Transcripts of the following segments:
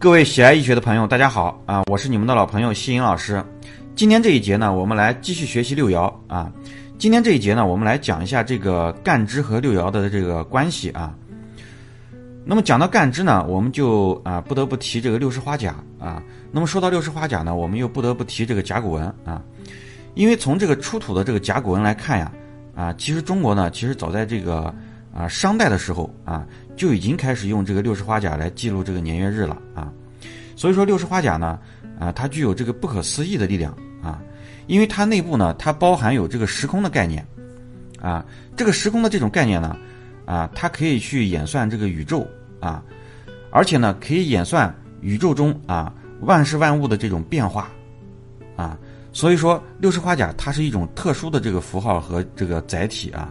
各位喜爱易学的朋友，大家好啊！我是你们的老朋友西颖老师。今天这一节呢，我们来继续学习六爻啊。今天这一节呢，我们来讲一下这个干支和六爻的这个关系啊。那么讲到干支呢，我们就啊不得不提这个六十花甲啊。那么说到六十花甲呢，我们又不得不提这个甲骨文啊。因为从这个出土的这个甲骨文来看呀，啊，其实中国呢，其实早在这个啊商代的时候啊。就已经开始用这个六十花甲来记录这个年月日了啊，所以说六十花甲呢，啊，它具有这个不可思议的力量啊，因为它内部呢，它包含有这个时空的概念啊，这个时空的这种概念呢，啊，它可以去演算这个宇宙啊，而且呢，可以演算宇宙中啊万事万物的这种变化啊，所以说六十花甲它是一种特殊的这个符号和这个载体啊。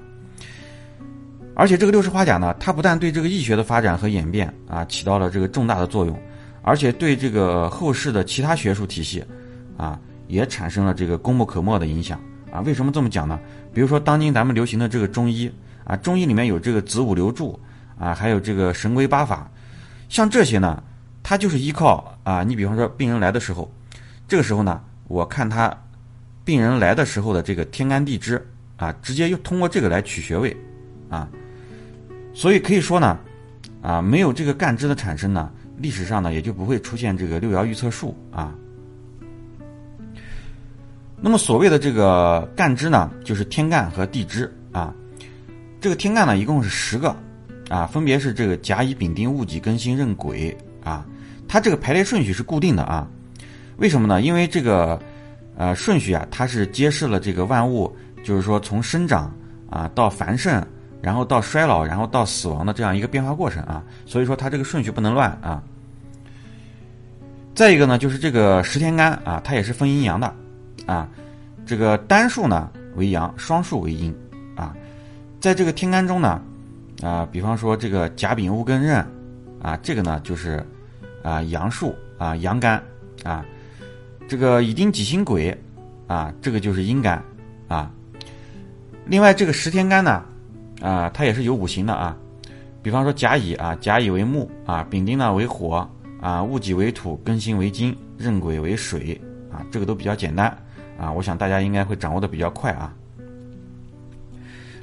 而且这个六十花甲呢，它不但对这个易学的发展和演变啊起到了这个重大的作用，而且对这个后世的其他学术体系，啊也产生了这个功不可没的影响啊。为什么这么讲呢？比如说当今咱们流行的这个中医啊，中医里面有这个子午流注啊，还有这个神龟八法，像这些呢，它就是依靠啊，你比方说病人来的时候，这个时候呢，我看他病人来的时候的这个天干地支啊，直接又通过这个来取穴位啊。所以可以说呢，啊，没有这个干支的产生呢，历史上呢也就不会出现这个六爻预测术啊。那么所谓的这个干支呢，就是天干和地支啊。这个天干呢一共是十个啊，分别是这个甲乙丙丁戊己庚辛壬癸啊。它这个排列顺序是固定的啊。为什么呢？因为这个呃顺序啊，它是揭示了这个万物，就是说从生长啊到繁盛。然后到衰老，然后到死亡的这样一个变化过程啊，所以说它这个顺序不能乱啊。再一个呢，就是这个十天干啊，它也是分阴阳的啊。这个单数呢为阳，双数为阴啊。在这个天干中呢，啊，比方说这个甲丙戊庚壬啊，这个呢就是啊阳数啊阳干啊。这个乙丁己辛癸啊，这个就是阴干啊。另外这个十天干呢。啊，它也是有五行的啊，比方说甲乙啊，甲乙为木啊，丙丁呢为火啊，戊己为土，庚辛为金，壬癸为水啊，这个都比较简单啊，我想大家应该会掌握的比较快啊。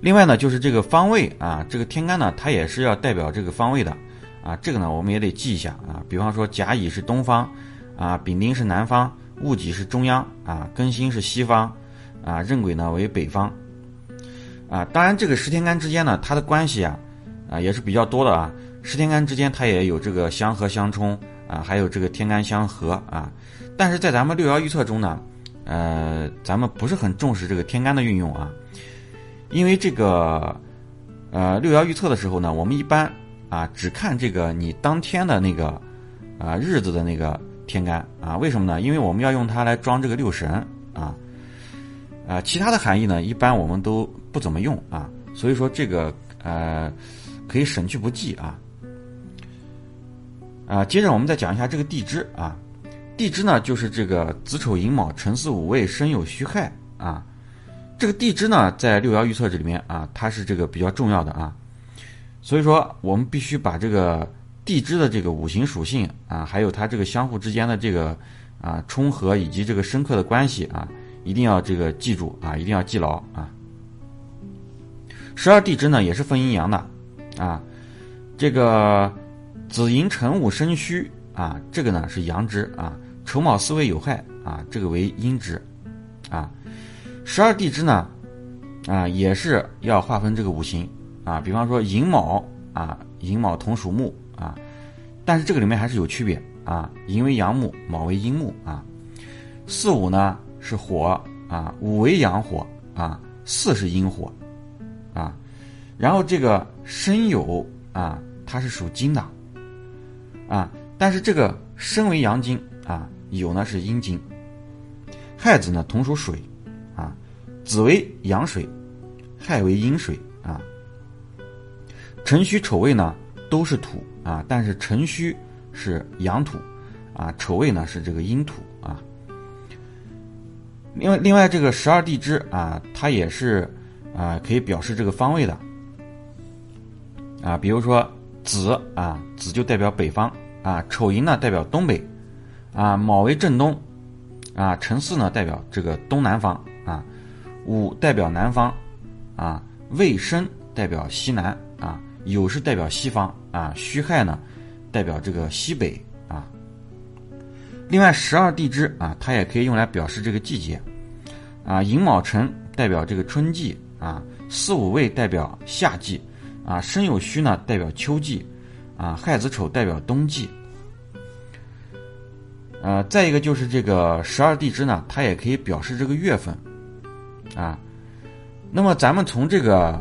另外呢，就是这个方位啊，这个天干呢，它也是要代表这个方位的啊，这个呢我们也得记一下啊，比方说甲乙是东方啊，丙丁是南方，戊己是中央啊，庚辛是西方啊，壬癸呢为北方。啊，当然，这个十天干之间呢，它的关系啊，啊也是比较多的啊。十天干之间，它也有这个相合相冲啊，还有这个天干相合啊。但是在咱们六爻预测中呢，呃，咱们不是很重视这个天干的运用啊，因为这个呃六爻预测的时候呢，我们一般啊只看这个你当天的那个啊日子的那个天干啊。为什么呢？因为我们要用它来装这个六神啊。啊，其他的含义呢，一般我们都不怎么用啊，所以说这个呃可以省去不记啊。啊，接着我们再讲一下这个地支啊，地支呢就是这个子丑寅卯辰巳午未申酉戌亥啊，这个地支呢在六爻预测这里面啊，它是这个比较重要的啊，所以说我们必须把这个地支的这个五行属性啊，还有它这个相互之间的这个啊冲合以及这个深刻的关系啊。一定要这个记住啊，一定要记牢啊。十二地支呢也是分阴阳的啊，这个子寅辰午申戌啊，这个呢是阳支啊，丑卯巳未酉亥啊，这个为阴支啊。十二地支呢啊也是要划分这个五行啊，比方说寅卯啊，寅卯同属木啊，但是这个里面还是有区别啊，寅为阳木，卯为阴木啊，巳午呢。是火啊，五为阳火啊，四是阴火啊，然后这个申酉啊，它是属金的啊，但是这个申为阳金啊，酉呢是阴金，亥子呢同属水啊，子为阳水，亥为阴水啊，辰戌丑未呢都是土啊，但是辰戌是阳土啊，丑未呢是这个阴土啊。另外，另外这个十二地支啊，它也是啊，可以表示这个方位的啊。比如说子啊，子就代表北方啊，丑寅呢代表东北，啊，卯为正东，啊，辰巳呢代表这个东南方，啊，午代表南方，啊，未申代表西南，啊，酉是代表西方，啊，戌亥呢代表这个西北，啊。另外，十二地支啊，它也可以用来表示这个季节，啊，寅卯辰代表这个春季，啊，巳午未代表夏季，啊，申酉戌呢代表秋季。啊，亥子丑代表冬季，呃，再一个就是这个十二地支呢，它也可以表示这个月份，啊，那么咱们从这个，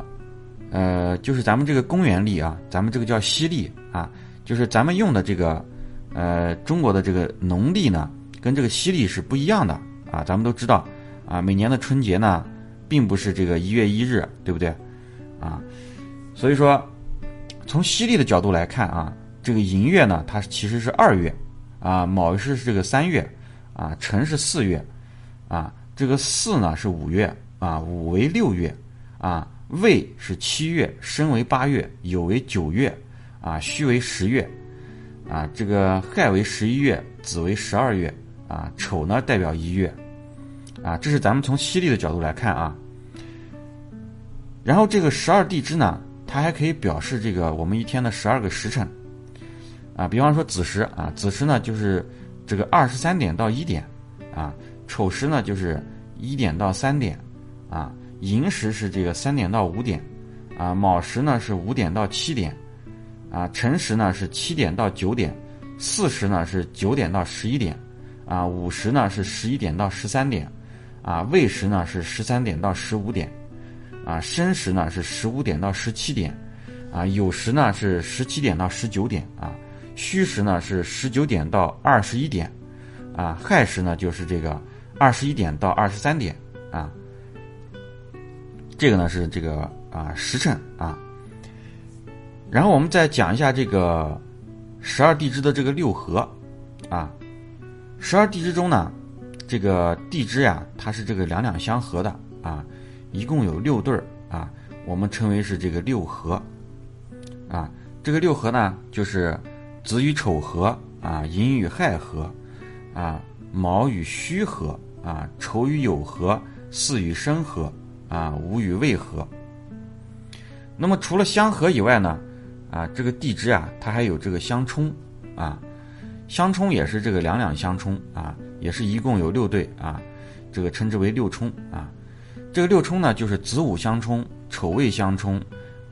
呃，就是咱们这个公元历啊，咱们这个叫西历啊，就是咱们用的这个，呃，中国的这个农历呢，跟这个西历是不一样的啊，咱们都知道啊，每年的春节呢，并不是这个一月一日，对不对？啊，所以说。从西历的角度来看啊，这个寅月呢，它其实是二月，啊，卯是这个三月，啊，辰是四月，啊，这个巳呢是五月，啊，午为六月，啊，未是七月，申为八月，酉为九月，啊，戌为十月，啊，这个亥为十一月，子为十二月，啊，丑呢代表一月，啊，这是咱们从西历的角度来看啊，然后这个十二地支呢。它还可以表示这个我们一天的十二个时辰，啊，比方说子时啊，子时呢就是这个二十三点到一点，啊，丑时呢就是一点到三点，啊，寅时是这个三点到五点，啊，卯时呢是五点到七点，啊，辰时呢是七点到九点，巳时呢是九点到十一点，啊，午时呢是十一点到十三点，啊，未时呢是十三点到十五点。啊，申时呢是十五点到十七点，啊，酉时呢是十七点到十九点，啊，戌时呢是十九点到二十一点，啊，亥时呢就是这个二十一点到二十三点，啊，这个呢是这个啊时辰啊，然后我们再讲一下这个十二地支的这个六合，啊，十二地支中呢，这个地支呀，它是这个两两相合的啊。一共有六对儿啊，我们称为是这个六合，啊，这个六合呢，就是子与丑合啊，寅与亥合啊，卯与戌合啊，丑与酉合，巳与申合啊，午与未合。那么除了相合以外呢，啊，这个地支啊，它还有这个相冲啊，相冲也是这个两两相冲啊，也是一共有六对啊，这个称之为六冲啊。这个六冲呢，就是子午相冲、丑未相冲，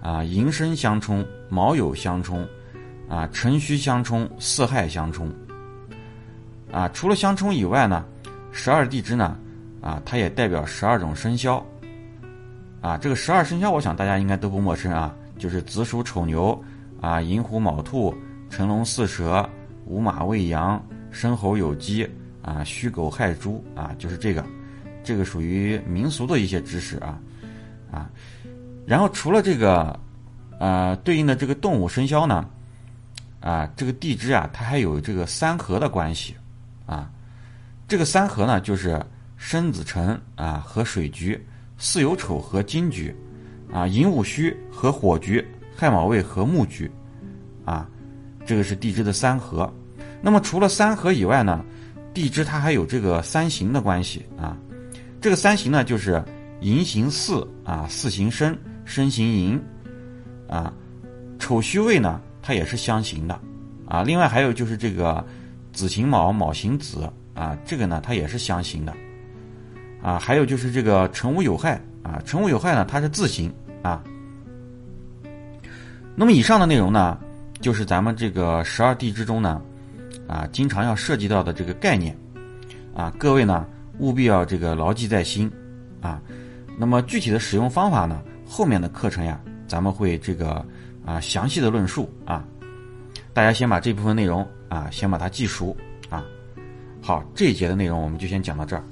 啊，寅申相冲、卯酉相冲，啊，辰戌相冲、巳亥相冲。啊，除了相冲以外呢，十二地支呢，啊，它也代表十二种生肖。啊，这个十二生肖，我想大家应该都不陌生啊，就是子鼠丑牛，啊，寅虎卯兔，辰龙巳蛇，午马未羊，申猴酉鸡，啊，戌狗亥猪，啊，就是这个。这个属于民俗的一些知识啊，啊，然后除了这个，呃，对应的这个动物生肖呢，啊，这个地支啊，它还有这个三合的关系，啊，这个三合呢，就是申子辰啊和水局，巳酉丑和金局，啊，寅午戌和火局，亥卯未和木局，啊，这个是地支的三合。那么除了三合以外呢，地支它还有这个三刑的关系啊。这个三行呢，就是寅行巳啊，巳行申，申行寅啊，丑戌未呢，它也是相刑的啊。另外还有就是这个子行卯，卯行子啊，这个呢它也是相刑的啊。还有就是这个辰午酉亥啊，辰午酉亥呢它是自刑啊。那么以上的内容呢，就是咱们这个十二地支中呢啊，经常要涉及到的这个概念啊，各位呢。务必要这个牢记在心，啊，那么具体的使用方法呢？后面的课程呀，咱们会这个啊详细的论述啊，大家先把这部分内容啊先把它记熟啊。好，这一节的内容我们就先讲到这儿。